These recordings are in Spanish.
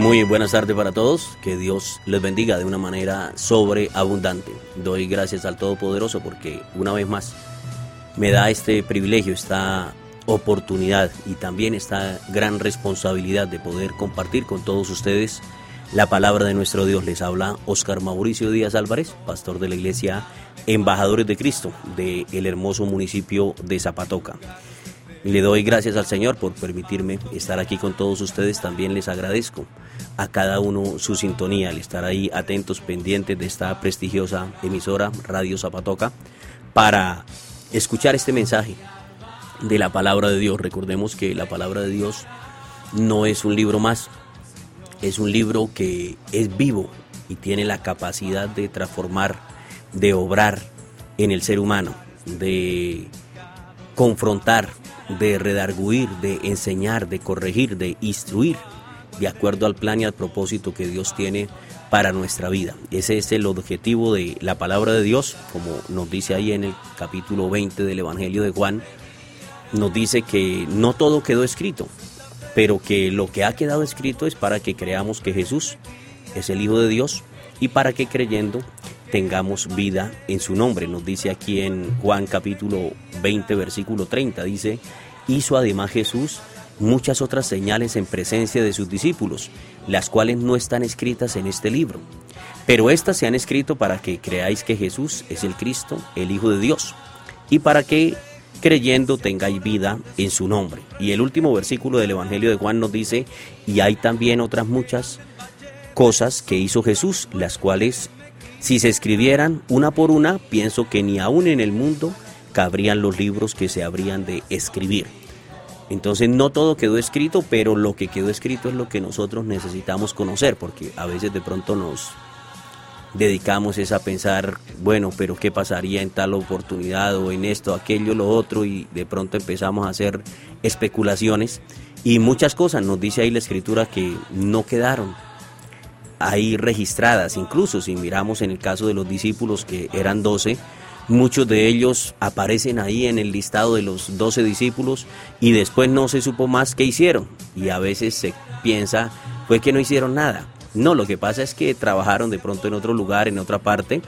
Muy buenas tardes para todos, que Dios les bendiga de una manera sobreabundante. Doy gracias al Todopoderoso porque una vez más me da este privilegio, esta oportunidad y también esta gran responsabilidad de poder compartir con todos ustedes la palabra de nuestro Dios. Les habla Oscar Mauricio Díaz Álvarez, pastor de la iglesia Embajadores de Cristo del el hermoso municipio de Zapatoca. Le doy gracias al Señor por permitirme estar aquí con todos ustedes. También les agradezco a cada uno su sintonía, al estar ahí atentos, pendientes de esta prestigiosa emisora Radio Zapatoca para escuchar este mensaje de la palabra de Dios. Recordemos que la palabra de Dios no es un libro más, es un libro que es vivo y tiene la capacidad de transformar, de obrar en el ser humano, de confrontar, de redarguir, de enseñar, de corregir, de instruir, de acuerdo al plan y al propósito que Dios tiene para nuestra vida. Ese es el objetivo de la palabra de Dios, como nos dice ahí en el capítulo 20 del Evangelio de Juan, nos dice que no todo quedó escrito, pero que lo que ha quedado escrito es para que creamos que Jesús es el Hijo de Dios y para que creyendo tengamos vida en su nombre. Nos dice aquí en Juan capítulo 20, versículo 30, dice, hizo además Jesús muchas otras señales en presencia de sus discípulos, las cuales no están escritas en este libro. Pero estas se han escrito para que creáis que Jesús es el Cristo, el Hijo de Dios, y para que creyendo tengáis vida en su nombre. Y el último versículo del Evangelio de Juan nos dice, y hay también otras muchas cosas que hizo Jesús, las cuales si se escribieran una por una, pienso que ni aún en el mundo cabrían los libros que se habrían de escribir. Entonces no todo quedó escrito, pero lo que quedó escrito es lo que nosotros necesitamos conocer, porque a veces de pronto nos dedicamos es a pensar, bueno, pero ¿qué pasaría en tal oportunidad o en esto, aquello, lo otro? Y de pronto empezamos a hacer especulaciones y muchas cosas nos dice ahí la escritura que no quedaron ahí registradas. Incluso si miramos en el caso de los discípulos, que eran doce, muchos de ellos aparecen ahí en el listado de los doce discípulos y después no se supo más qué hicieron. Y a veces se piensa, fue que no hicieron nada. No, lo que pasa es que trabajaron de pronto en otro lugar, en otra parte,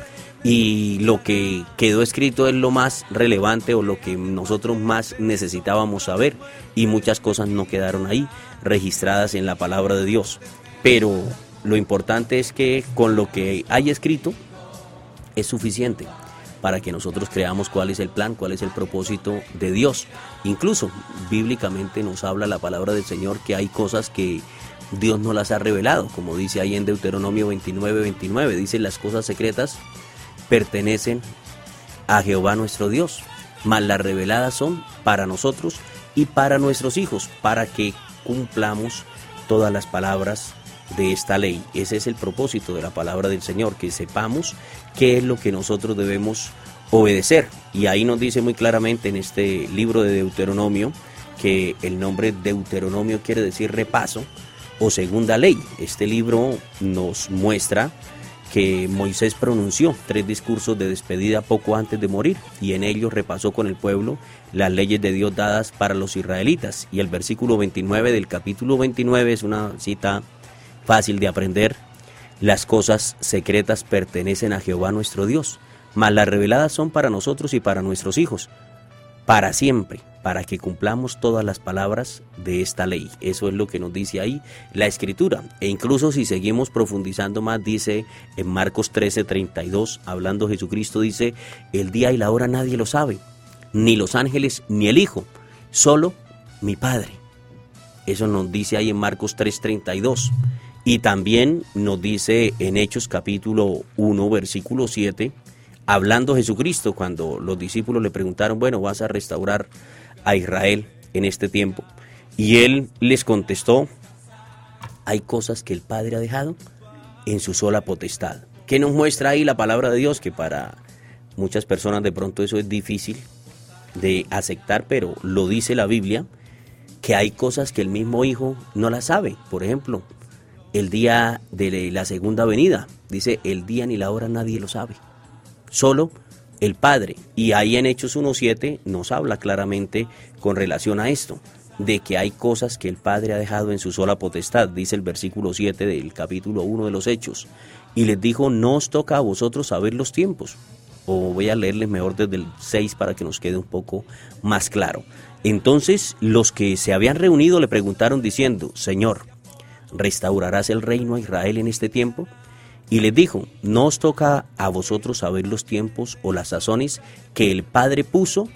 y lo que quedó escrito es lo más relevante o lo que nosotros más necesitábamos saber, y muchas cosas no quedaron ahí registradas en la palabra de Dios. Pero lo importante es que con lo que hay escrito es suficiente para que nosotros creamos cuál es el plan, cuál es el propósito de Dios. Incluso bíblicamente nos habla la palabra del Señor que hay cosas que Dios no las ha revelado, como dice ahí en Deuteronomio 29, 29, dice las cosas secretas pertenecen a Jehová nuestro Dios, mas las reveladas son para nosotros y para nuestros hijos, para que cumplamos todas las palabras de esta ley. Ese es el propósito de la palabra del Señor, que sepamos qué es lo que nosotros debemos obedecer. Y ahí nos dice muy claramente en este libro de Deuteronomio que el nombre Deuteronomio quiere decir repaso o segunda ley. Este libro nos muestra que Moisés pronunció tres discursos de despedida poco antes de morir y en ellos repasó con el pueblo las leyes de Dios dadas para los israelitas. Y el versículo 29 del capítulo 29 es una cita fácil de aprender. Las cosas secretas pertenecen a Jehová nuestro Dios, mas las reveladas son para nosotros y para nuestros hijos, para siempre, para que cumplamos todas las palabras de esta ley. Eso es lo que nos dice ahí la escritura. E incluso si seguimos profundizando más, dice en Marcos 13:32, hablando Jesucristo, dice, el día y la hora nadie lo sabe, ni los ángeles, ni el Hijo, solo mi Padre. Eso nos dice ahí en Marcos 3:32. Y también nos dice en Hechos capítulo 1, versículo 7, hablando Jesucristo cuando los discípulos le preguntaron, bueno, vas a restaurar a Israel en este tiempo. Y él les contestó, hay cosas que el Padre ha dejado en su sola potestad. ¿Qué nos muestra ahí la palabra de Dios? Que para muchas personas de pronto eso es difícil de aceptar, pero lo dice la Biblia, que hay cosas que el mismo Hijo no las sabe. Por ejemplo, el día de la segunda venida. Dice, el día ni la hora nadie lo sabe. Solo el Padre. Y ahí en Hechos 1.7 nos habla claramente con relación a esto. de que hay cosas que el Padre ha dejado en su sola potestad, dice el versículo 7 del capítulo 1 de los Hechos. Y les dijo, no os toca a vosotros saber los tiempos. O voy a leerles mejor desde el 6 para que nos quede un poco más claro. Entonces los que se habían reunido le preguntaron diciendo, Señor, ¿restaurarás el reino a Israel en este tiempo? Y les dijo, no os toca a vosotros saber los tiempos o las sazones que el Padre puso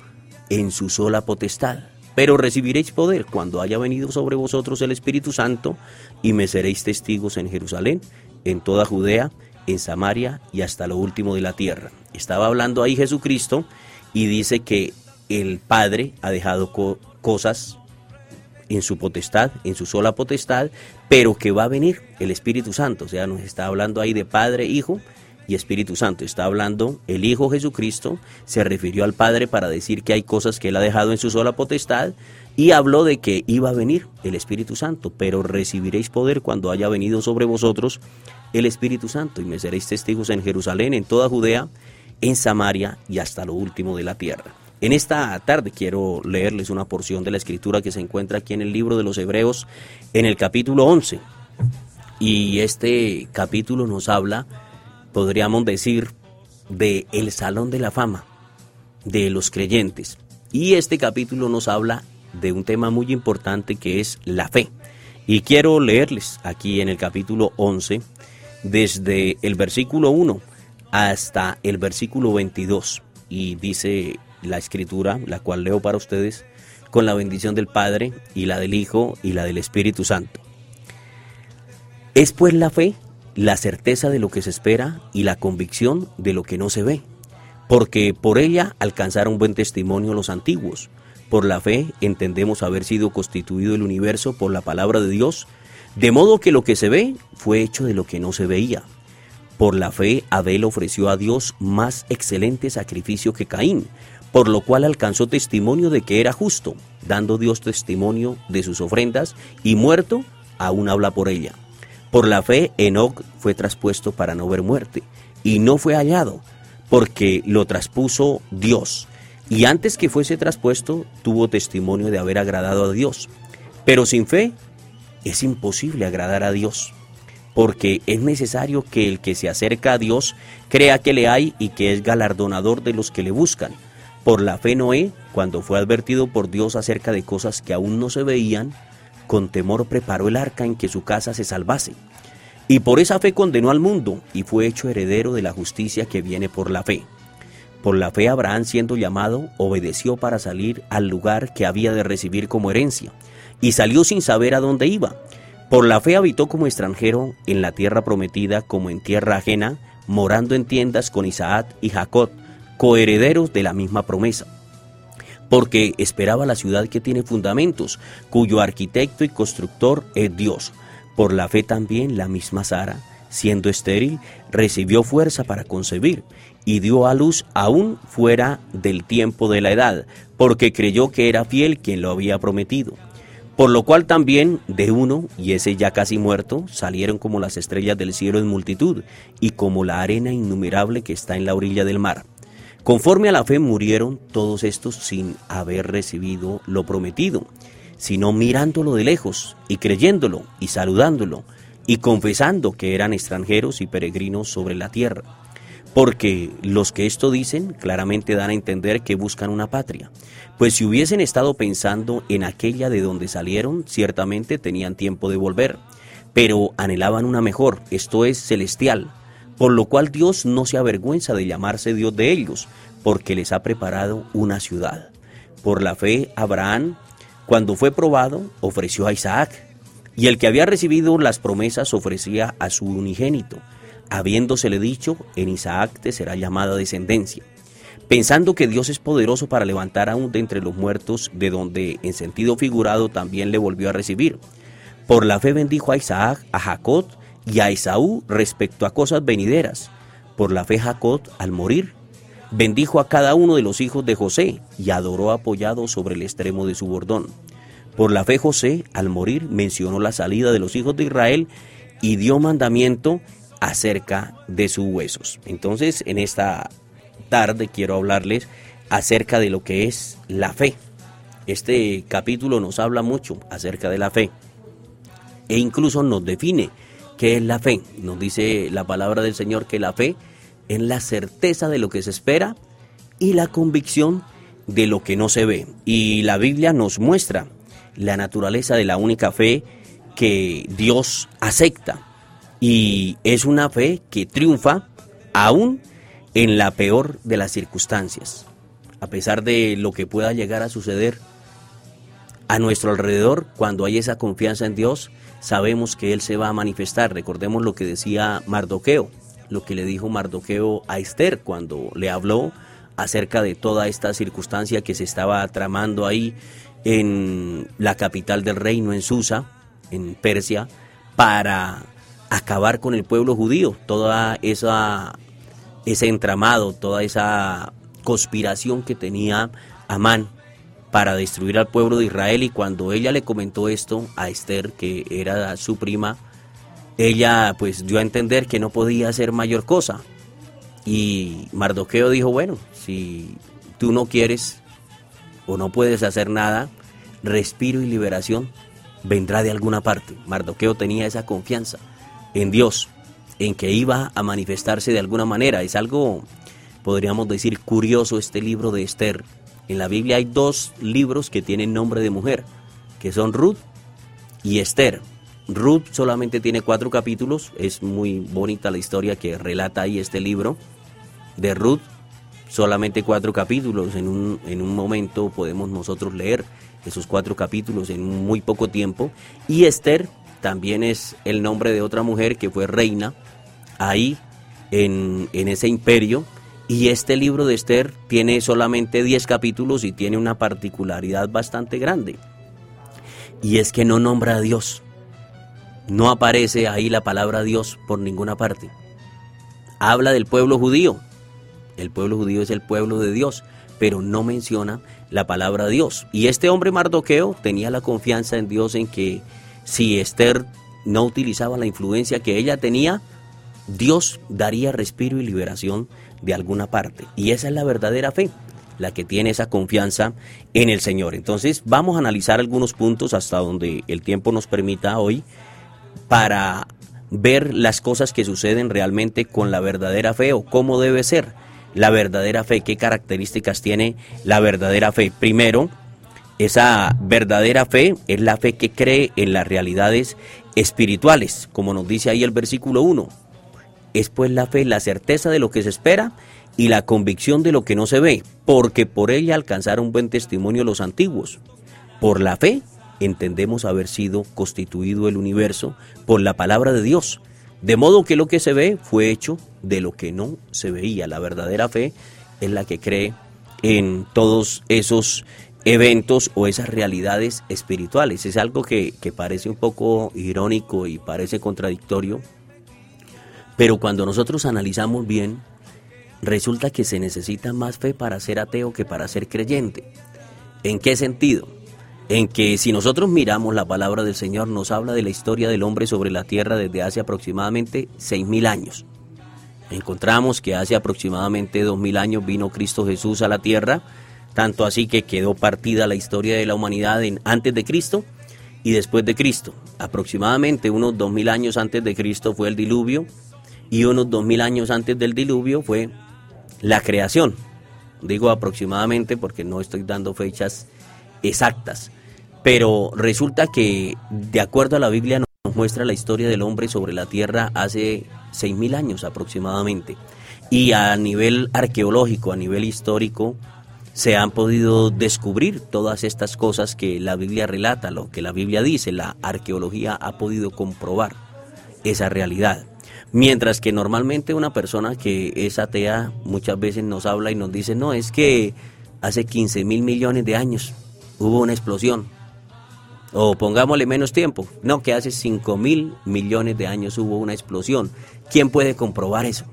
en su sola potestad pero recibiréis poder cuando haya venido sobre vosotros el Espíritu Santo y me seréis testigos en Jerusalén, en toda Judea, en Samaria y hasta lo último de la tierra. Estaba hablando ahí Jesucristo y dice que el Padre ha dejado cosas en su potestad, en su sola potestad, pero que va a venir el Espíritu Santo. O sea, nos está hablando ahí de Padre, Hijo y Espíritu Santo. Está hablando el Hijo Jesucristo, se refirió al Padre para decir que hay cosas que Él ha dejado en su sola potestad y habló de que iba a venir el Espíritu Santo, pero recibiréis poder cuando haya venido sobre vosotros el Espíritu Santo y me seréis testigos en Jerusalén, en toda Judea, en Samaria y hasta lo último de la tierra. En esta tarde quiero leerles una porción de la escritura que se encuentra aquí en el libro de los Hebreos, en el capítulo 11. Y este capítulo nos habla podríamos decir, de el Salón de la Fama de los creyentes. Y este capítulo nos habla de un tema muy importante que es la fe. Y quiero leerles aquí en el capítulo 11, desde el versículo 1 hasta el versículo 22. Y dice la escritura, la cual leo para ustedes, con la bendición del Padre y la del Hijo y la del Espíritu Santo. Es pues la fe la certeza de lo que se espera y la convicción de lo que no se ve, porque por ella alcanzaron buen testimonio los antiguos. Por la fe entendemos haber sido constituido el universo por la palabra de Dios, de modo que lo que se ve fue hecho de lo que no se veía. Por la fe Abel ofreció a Dios más excelente sacrificio que Caín, por lo cual alcanzó testimonio de que era justo, dando Dios testimonio de sus ofrendas, y muerto aún habla por ella. Por la fe, Enoch fue traspuesto para no ver muerte, y no fue hallado, porque lo traspuso Dios. Y antes que fuese traspuesto, tuvo testimonio de haber agradado a Dios. Pero sin fe es imposible agradar a Dios, porque es necesario que el que se acerca a Dios crea que le hay y que es galardonador de los que le buscan. Por la fe Noé, cuando fue advertido por Dios acerca de cosas que aún no se veían, con temor preparó el arca en que su casa se salvase. Y por esa fe condenó al mundo y fue hecho heredero de la justicia que viene por la fe. Por la fe Abraham siendo llamado obedeció para salir al lugar que había de recibir como herencia, y salió sin saber a dónde iba. Por la fe habitó como extranjero en la tierra prometida como en tierra ajena, morando en tiendas con Isaac y Jacob, coherederos de la misma promesa porque esperaba la ciudad que tiene fundamentos, cuyo arquitecto y constructor es Dios. Por la fe también la misma Sara, siendo estéril, recibió fuerza para concebir y dio a luz aún fuera del tiempo de la edad, porque creyó que era fiel quien lo había prometido. Por lo cual también de uno, y ese ya casi muerto, salieron como las estrellas del cielo en multitud, y como la arena innumerable que está en la orilla del mar. Conforme a la fe murieron todos estos sin haber recibido lo prometido, sino mirándolo de lejos y creyéndolo y saludándolo y confesando que eran extranjeros y peregrinos sobre la tierra. Porque los que esto dicen claramente dan a entender que buscan una patria, pues si hubiesen estado pensando en aquella de donde salieron, ciertamente tenían tiempo de volver, pero anhelaban una mejor, esto es celestial por lo cual Dios no se avergüenza de llamarse Dios de ellos, porque les ha preparado una ciudad. Por la fe, Abraham, cuando fue probado, ofreció a Isaac, y el que había recibido las promesas ofrecía a su unigénito, habiéndosele dicho, en Isaac te será llamada descendencia, pensando que Dios es poderoso para levantar aún de entre los muertos, de donde en sentido figurado también le volvió a recibir. Por la fe bendijo a Isaac, a Jacob, y a Esaú respecto a cosas venideras. Por la fe Jacob, al morir, bendijo a cada uno de los hijos de José y adoró apoyado sobre el extremo de su bordón. Por la fe José, al morir, mencionó la salida de los hijos de Israel y dio mandamiento acerca de sus huesos. Entonces, en esta tarde quiero hablarles acerca de lo que es la fe. Este capítulo nos habla mucho acerca de la fe e incluso nos define qué es la fe. Nos dice la palabra del Señor que la fe es la certeza de lo que se espera y la convicción de lo que no se ve. Y la Biblia nos muestra la naturaleza de la única fe que Dios acepta. Y es una fe que triunfa aún en la peor de las circunstancias. A pesar de lo que pueda llegar a suceder a nuestro alrededor, cuando hay esa confianza en Dios, sabemos que Él se va a manifestar. Recordemos lo que decía Mardoqueo, lo que le dijo Mardoqueo a Esther cuando le habló acerca de toda esta circunstancia que se estaba tramando ahí en la capital del reino, en Susa, en Persia, para acabar con el pueblo judío, toda esa ese entramado, toda esa conspiración que tenía Amán para destruir al pueblo de Israel y cuando ella le comentó esto a Esther, que era su prima, ella pues dio a entender que no podía hacer mayor cosa. Y Mardoqueo dijo, bueno, si tú no quieres o no puedes hacer nada, respiro y liberación vendrá de alguna parte. Mardoqueo tenía esa confianza en Dios, en que iba a manifestarse de alguna manera. Es algo, podríamos decir, curioso este libro de Esther. En la Biblia hay dos libros que tienen nombre de mujer, que son Ruth y Esther. Ruth solamente tiene cuatro capítulos, es muy bonita la historia que relata ahí este libro de Ruth, solamente cuatro capítulos, en un, en un momento podemos nosotros leer esos cuatro capítulos en muy poco tiempo, y Esther también es el nombre de otra mujer que fue reina ahí en, en ese imperio, y este libro de Esther tiene solamente 10 capítulos y tiene una particularidad bastante grande. Y es que no nombra a Dios. No aparece ahí la palabra Dios por ninguna parte. Habla del pueblo judío. El pueblo judío es el pueblo de Dios, pero no menciona la palabra Dios. Y este hombre Mardoqueo tenía la confianza en Dios en que si Esther no utilizaba la influencia que ella tenía, Dios daría respiro y liberación de alguna parte. Y esa es la verdadera fe, la que tiene esa confianza en el Señor. Entonces vamos a analizar algunos puntos hasta donde el tiempo nos permita hoy para ver las cosas que suceden realmente con la verdadera fe o cómo debe ser la verdadera fe, qué características tiene la verdadera fe. Primero, esa verdadera fe es la fe que cree en las realidades espirituales, como nos dice ahí el versículo 1. Es pues la fe la certeza de lo que se espera y la convicción de lo que no se ve, porque por ella alcanzaron buen testimonio los antiguos. Por la fe entendemos haber sido constituido el universo por la palabra de Dios, de modo que lo que se ve fue hecho de lo que no se veía. La verdadera fe es la que cree en todos esos eventos o esas realidades espirituales. Es algo que, parece un poco irónico y parece contradictorio, pero cuando nosotros analizamos bien, resulta que se necesita más fe para ser ateo que para ser creyente. ¿En qué sentido? En que si nosotros miramos la palabra del Señor, nos habla de la historia del hombre sobre la tierra desde hace aproximadamente 6.000 años. Encontramos que hace aproximadamente 2.000 años vino Cristo Jesús a la tierra, tanto así que quedó partida la historia de la humanidad en, antes de Cristo y después de Cristo. Aproximadamente unos dos mil años antes de Cristo fue el diluvio y unos dos mil años antes del diluvio fue la creación. Digo aproximadamente porque no estoy dando fechas exactas, pero resulta que de acuerdo a la Biblia nos muestra la historia del hombre sobre la tierra hace seis mil años aproximadamente. Y a nivel arqueológico, a nivel histórico, se han podido descubrir todas estas cosas que la Biblia relata, lo que la Biblia dice, la arqueología ha podido comprobar esa realidad. Mientras que normalmente una persona que es atea muchas veces nos habla y nos dice, no, es que hace 15 mil millones de años hubo una explosión. O pongámosle menos tiempo, no, que hace 5 mil millones de años hubo una explosión. ¿Quién puede comprobar eso?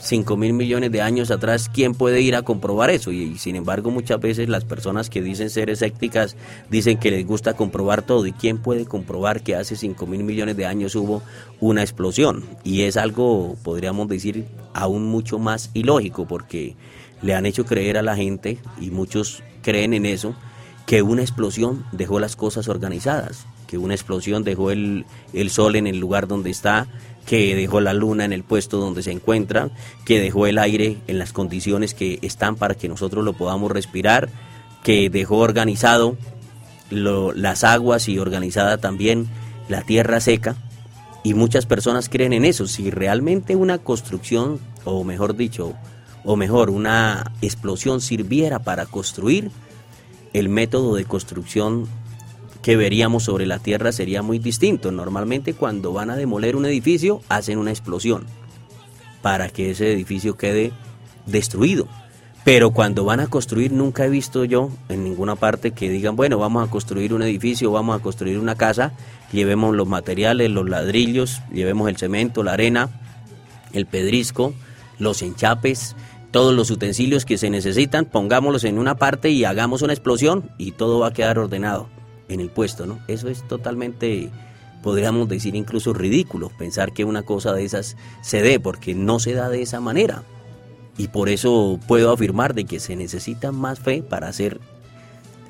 5 mil millones de años atrás, ¿quién puede ir a comprobar eso? Y, sin embargo, muchas veces las personas que dicen ser escépticas dicen que les gusta comprobar todo. ¿Y quién puede comprobar que hace 5 mil millones de años hubo una explosión? Y es algo, podríamos decir, aún mucho más ilógico, porque le han hecho creer a la gente, y muchos creen en eso, que una explosión dejó las cosas organizadas, que una explosión dejó el, el sol en el lugar donde está, que dejó la luna en el puesto donde se encuentra, que dejó el aire en las condiciones que están para que nosotros lo podamos respirar, que dejó organizado las aguas y organizada también la tierra seca. Y muchas personas creen en eso. Si realmente una construcción, o mejor dicho, o mejor, una explosión sirviera para construir, el método de construcción que veríamos sobre la Tierra sería muy distinto. Normalmente cuando van a demoler un edificio hacen una explosión para que ese edificio quede destruido. Pero cuando van a construir nunca he visto yo en ninguna parte que digan, bueno, vamos a construir un edificio, vamos a construir una casa, llevemos los materiales, los ladrillos, llevemos el cemento, la arena, el pedrisco, los enchapes, todos los utensilios que se necesitan, pongámoslos en una parte y hagamos una explosión y todo va a quedar ordenado en el puesto, ¿no? Eso es totalmente, podríamos decir incluso ridículo, pensar que una cosa de esas se dé, porque no se da de esa manera. Y por eso puedo afirmar de que se necesita más fe para ser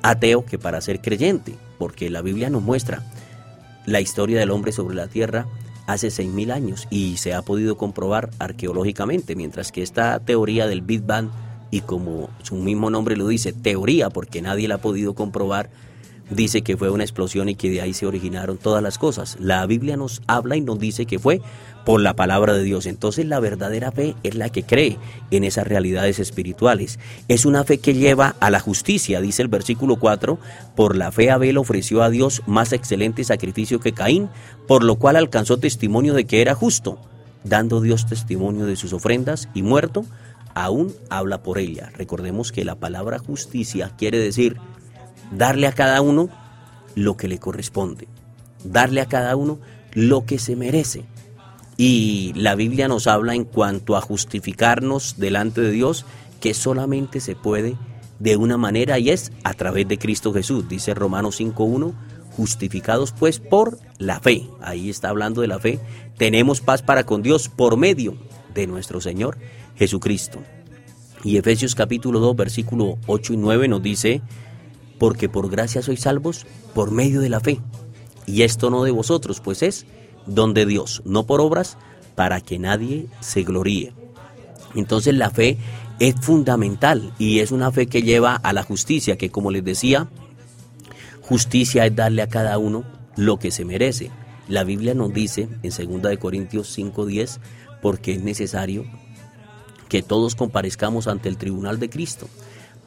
ateo que para ser creyente, porque la Biblia nos muestra la historia del hombre sobre la tierra hace 6.000 años y se ha podido comprobar arqueológicamente, mientras que esta teoría del Big Bang, y como su mismo nombre lo dice, teoría, porque nadie la ha podido comprobar, dice que fue una explosión y que de ahí se originaron todas las cosas. La Biblia nos habla y nos dice que fue por la palabra de Dios. Entonces la verdadera fe es la que cree en esas realidades espirituales. Es una fe que lleva a la justicia, dice el versículo 4, por la fe Abel ofreció a Dios más excelente sacrificio que Caín, por lo cual alcanzó testimonio de que era justo, dando Dios testimonio de sus ofrendas y muerto, aún habla por ella. Recordemos que la palabra justicia quiere decir darle a cada uno lo que le corresponde, darle a cada uno lo que se merece. Y la Biblia nos habla en cuanto a justificarnos delante de Dios, que solamente se puede de una manera y es a través de Cristo Jesús. Dice Romanos 5.1, justificados pues por la fe. Ahí está hablando de la fe. Tenemos paz para con Dios por medio de nuestro Señor Jesucristo. Y Efesios capítulo 2, versículo 8 y 9 nos dice, porque por gracia sois salvos por medio de la fe. Y esto no de vosotros, pues es don de Dios, no por obras, para que nadie se gloríe. Entonces la fe es fundamental y es una fe que lleva a la justicia, que como les decía, justicia es darle a cada uno lo que se merece. La Biblia nos dice en 2 Corintios 5:10, porque es necesario que todos comparezcamos ante el tribunal de Cristo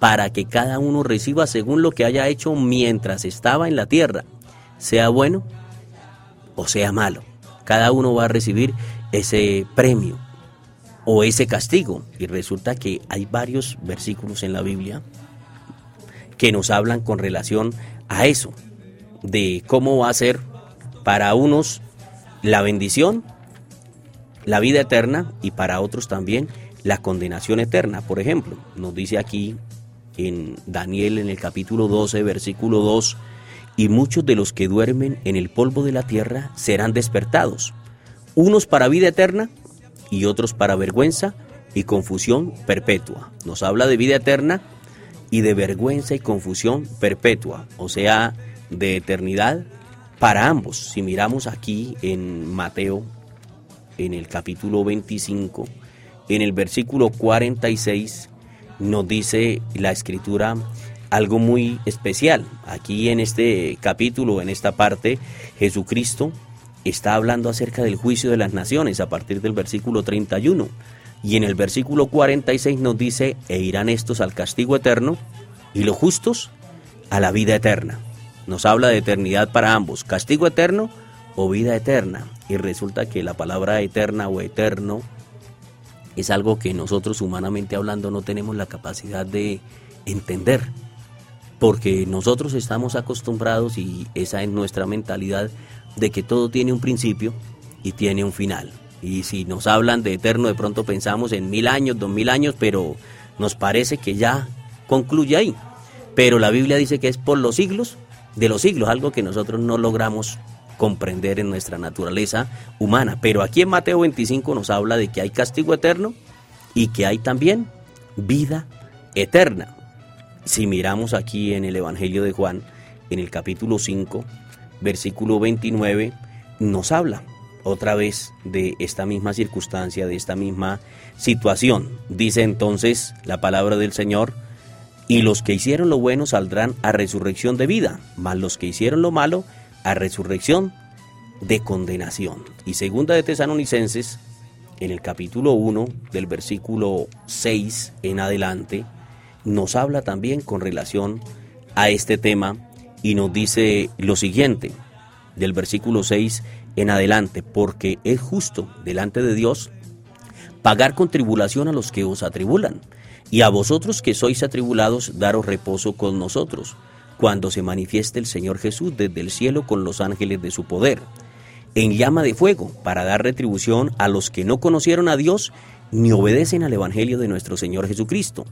para que cada uno reciba según lo que haya hecho mientras estaba en la tierra, sea bueno o sea malo. Cada uno va a recibir ese premio o ese castigo. Y resulta que hay varios versículos en la Biblia que nos hablan con relación a eso, de cómo va a ser para unos la bendición, la vida eterna y para otros también la condenación eterna. Por ejemplo, nos dice aquí en Daniel en el capítulo 12, versículo 2, y muchos de los que duermen en el polvo de la tierra serán despertados, unos para vida eterna y otros para vergüenza y confusión perpetua. Nos habla de vida eterna y de vergüenza y confusión perpetua, o sea, de eternidad para ambos. Si miramos aquí en Mateo, en el capítulo 25, en el versículo 46, nos dice la escritura algo muy especial. Aquí en este capítulo, en esta parte, Jesucristo está hablando acerca del juicio de las naciones a partir del versículo 31. Y en el versículo 46 nos dice, e irán estos al castigo eterno y los justos a la vida eterna. Nos habla de eternidad para ambos, castigo eterno o vida eterna. Y resulta que la palabra eterna o eterno es algo que nosotros humanamente hablando no tenemos la capacidad de entender, porque nosotros estamos acostumbrados y esa es nuestra mentalidad de que todo tiene un principio y tiene un final. Y si nos hablan de eterno, de pronto pensamos en mil años, dos mil años, pero nos parece que ya concluye ahí. Pero la Biblia dice que es por los siglos de los siglos, algo que nosotros no logramos comprender en nuestra naturaleza humana. Pero aquí en Mateo 25 nos habla de que hay castigo eterno y que hay también vida eterna. Si miramos aquí en el Evangelio de Juan, en el capítulo 5, versículo 29, nos habla otra vez de esta misma circunstancia, de esta misma situación. Dice entonces la palabra del Señor, y los que hicieron lo bueno saldrán a resurrección de vida, mas los que hicieron lo malo a resurrección de condenación. Y segunda de Tesalonicenses, en el capítulo 1, del versículo 6 en adelante, nos habla también con relación a este tema y nos dice lo siguiente, del versículo 6 en adelante, porque es justo delante de Dios pagar con tribulación a los que os atribulan, y a vosotros que sois atribulados daros reposo con nosotros, cuando se manifieste el Señor Jesús desde el cielo con los ángeles de su poder, en llama de fuego, para dar retribución a los que no conocieron a Dios ni obedecen al Evangelio de nuestro Señor Jesucristo,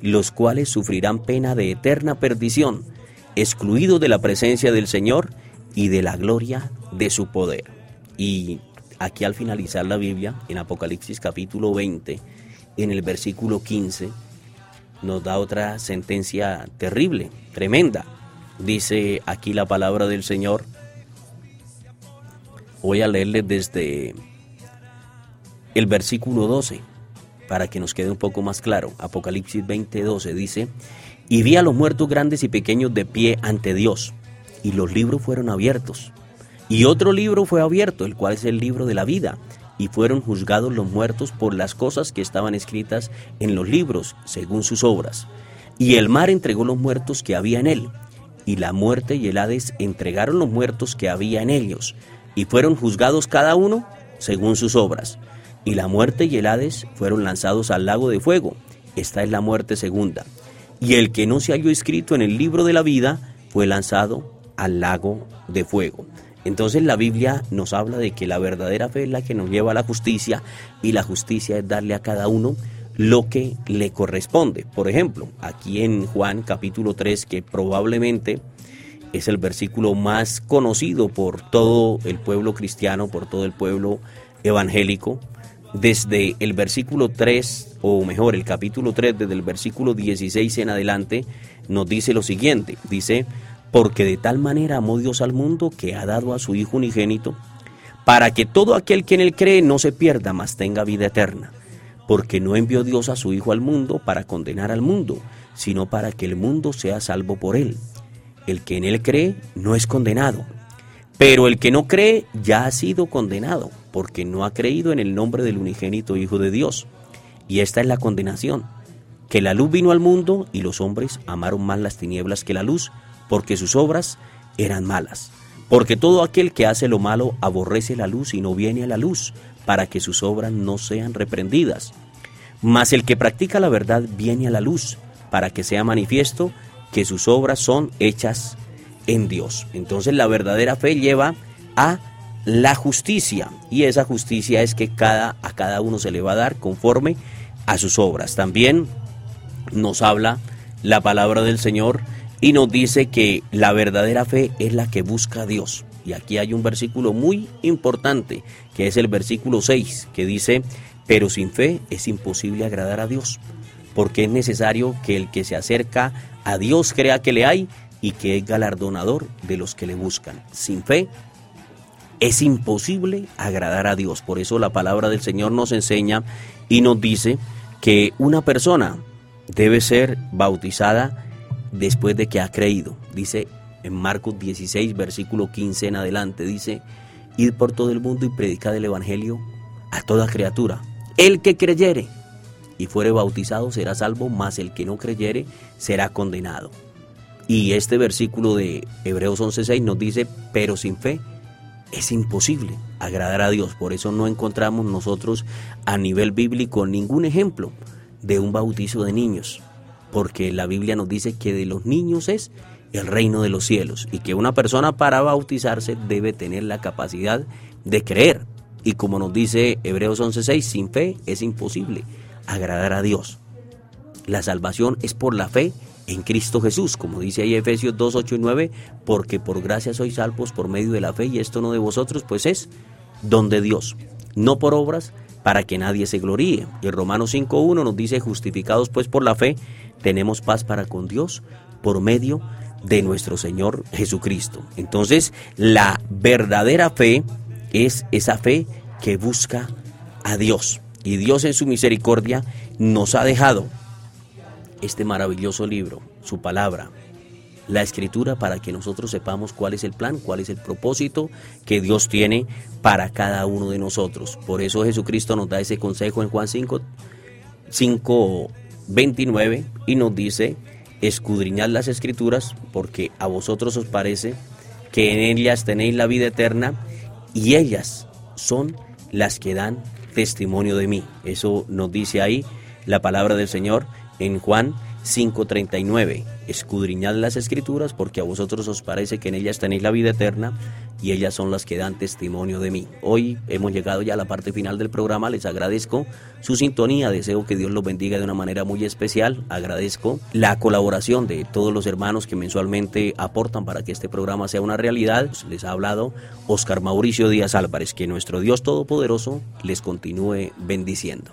los cuales sufrirán pena de eterna perdición, excluidos de la presencia del Señor y de la gloria de su poder. Y aquí al finalizar la Biblia, en Apocalipsis capítulo 20, en el versículo 15, nos da otra sentencia terrible, tremenda. Dice aquí la palabra del Señor. Voy a leerle desde el versículo 12 para que nos quede un poco más claro. Apocalipsis 20:12 dice, y vi a los muertos grandes y pequeños de pie ante Dios, y los libros fueron abiertos. Y otro libro fue abierto, el cual es el libro de la vida, y fueron juzgados los muertos por las cosas que estaban escritas en los libros, según sus obras. Y el mar entregó los muertos que había en él, y la muerte y el Hades entregaron los muertos que había en ellos, y fueron juzgados cada uno según sus obras. Y la muerte y el Hades fueron lanzados al lago de fuego. Esta es la muerte segunda. Y el que no se halló escrito en el libro de la vida fue lanzado al lago de fuego. Entonces la Biblia nos habla de que la verdadera fe es la que nos lleva a la justicia y la justicia es darle a cada uno lo que le corresponde. Por ejemplo, aquí en Juan capítulo 3, que probablemente es el versículo más conocido por todo el pueblo cristiano, por todo el pueblo evangélico, desde el versículo 3, o mejor, el capítulo 3, desde el versículo 16 en adelante, nos dice lo siguiente, dice, porque de tal manera amó Dios al mundo que ha dado a su Hijo unigénito, para que todo aquel que en él cree no se pierda, mas tenga vida eterna. Porque no envió Dios a su Hijo al mundo para condenar al mundo, sino para que el mundo sea salvo por él. El que en él cree no es condenado, pero el que no cree ya ha sido condenado, porque no ha creído en el nombre del unigénito Hijo de Dios. Y esta es la condenación, que la luz vino al mundo y los hombres amaron más las tinieblas que la luz, porque sus obras eran malas. Porque todo aquel que hace lo malo aborrece la luz y no viene a la luz, para que sus obras no sean reprendidas. Mas el que practica la verdad viene a la luz, para que sea manifiesto que sus obras son hechas en Dios. Entonces la verdadera fe lleva a la justicia y esa justicia es que cada a cada uno se le va a dar conforme a sus obras. También nos habla la palabra del Señor y nos dice que la verdadera fe es la que busca a Dios. Y aquí hay un versículo muy importante, que es el versículo 6, que dice, pero sin fe es imposible agradar a Dios, porque es necesario que el que se acerca a Dios crea que le hay y que es galardonador de los que le buscan. Sin fe es imposible agradar a Dios. Por eso la palabra del Señor nos enseña y nos dice que una persona debe ser bautizada después de que ha creído. Dice en Marcos 16, versículo 15 en adelante, dice, id por todo el mundo y predicad el Evangelio a toda criatura. El que creyere y fuere bautizado será salvo, mas el que no creyere será condenado. Y este versículo de Hebreos 11:6 nos dice, pero sin fe es imposible agradar a Dios. Por eso no encontramos nosotros a nivel bíblico ningún ejemplo de un bautizo de niños porque la Biblia nos dice que de los niños es el reino de los cielos y que una persona para bautizarse debe tener la capacidad de creer. Y como nos dice Hebreos 11:6, sin fe es imposible agradar a Dios. La salvación es por la fe en Cristo Jesús, como dice ahí Efesios 2, 8 y 9, porque por gracia sois salvos por medio de la fe y esto no de vosotros, pues es don de Dios, no por obras, para que nadie se gloríe. Y Romanos 5.1 nos dice, justificados pues por la fe, tenemos paz para con Dios por medio de nuestro Señor Jesucristo. Entonces, la verdadera fe es esa fe que busca a Dios. Y Dios en su misericordia nos ha dejado este maravilloso libro, su palabra, la escritura para que nosotros sepamos cuál es el plan, cuál es el propósito que Dios tiene para cada uno de nosotros. Por eso Jesucristo nos da ese consejo en Juan 5, 5 29 y nos dice, escudriñad las escrituras porque a vosotros os parece que en ellas tenéis la vida eterna y ellas son las que dan testimonio de mí. Eso nos dice ahí la palabra del Señor en Juan 5:39. Escudriñad las escrituras porque a vosotros os parece que en ellas tenéis la vida eterna y ellas son las que dan testimonio de mí. Hoy hemos llegado ya a la parte final del programa. Les agradezco su sintonía. Deseo que Dios los bendiga de una manera muy especial. Agradezco la colaboración de todos los hermanos que mensualmente aportan para que este programa sea una realidad. Les ha hablado Oscar Mauricio Díaz Álvarez. Que nuestro Dios Todopoderoso les continúe bendiciendo.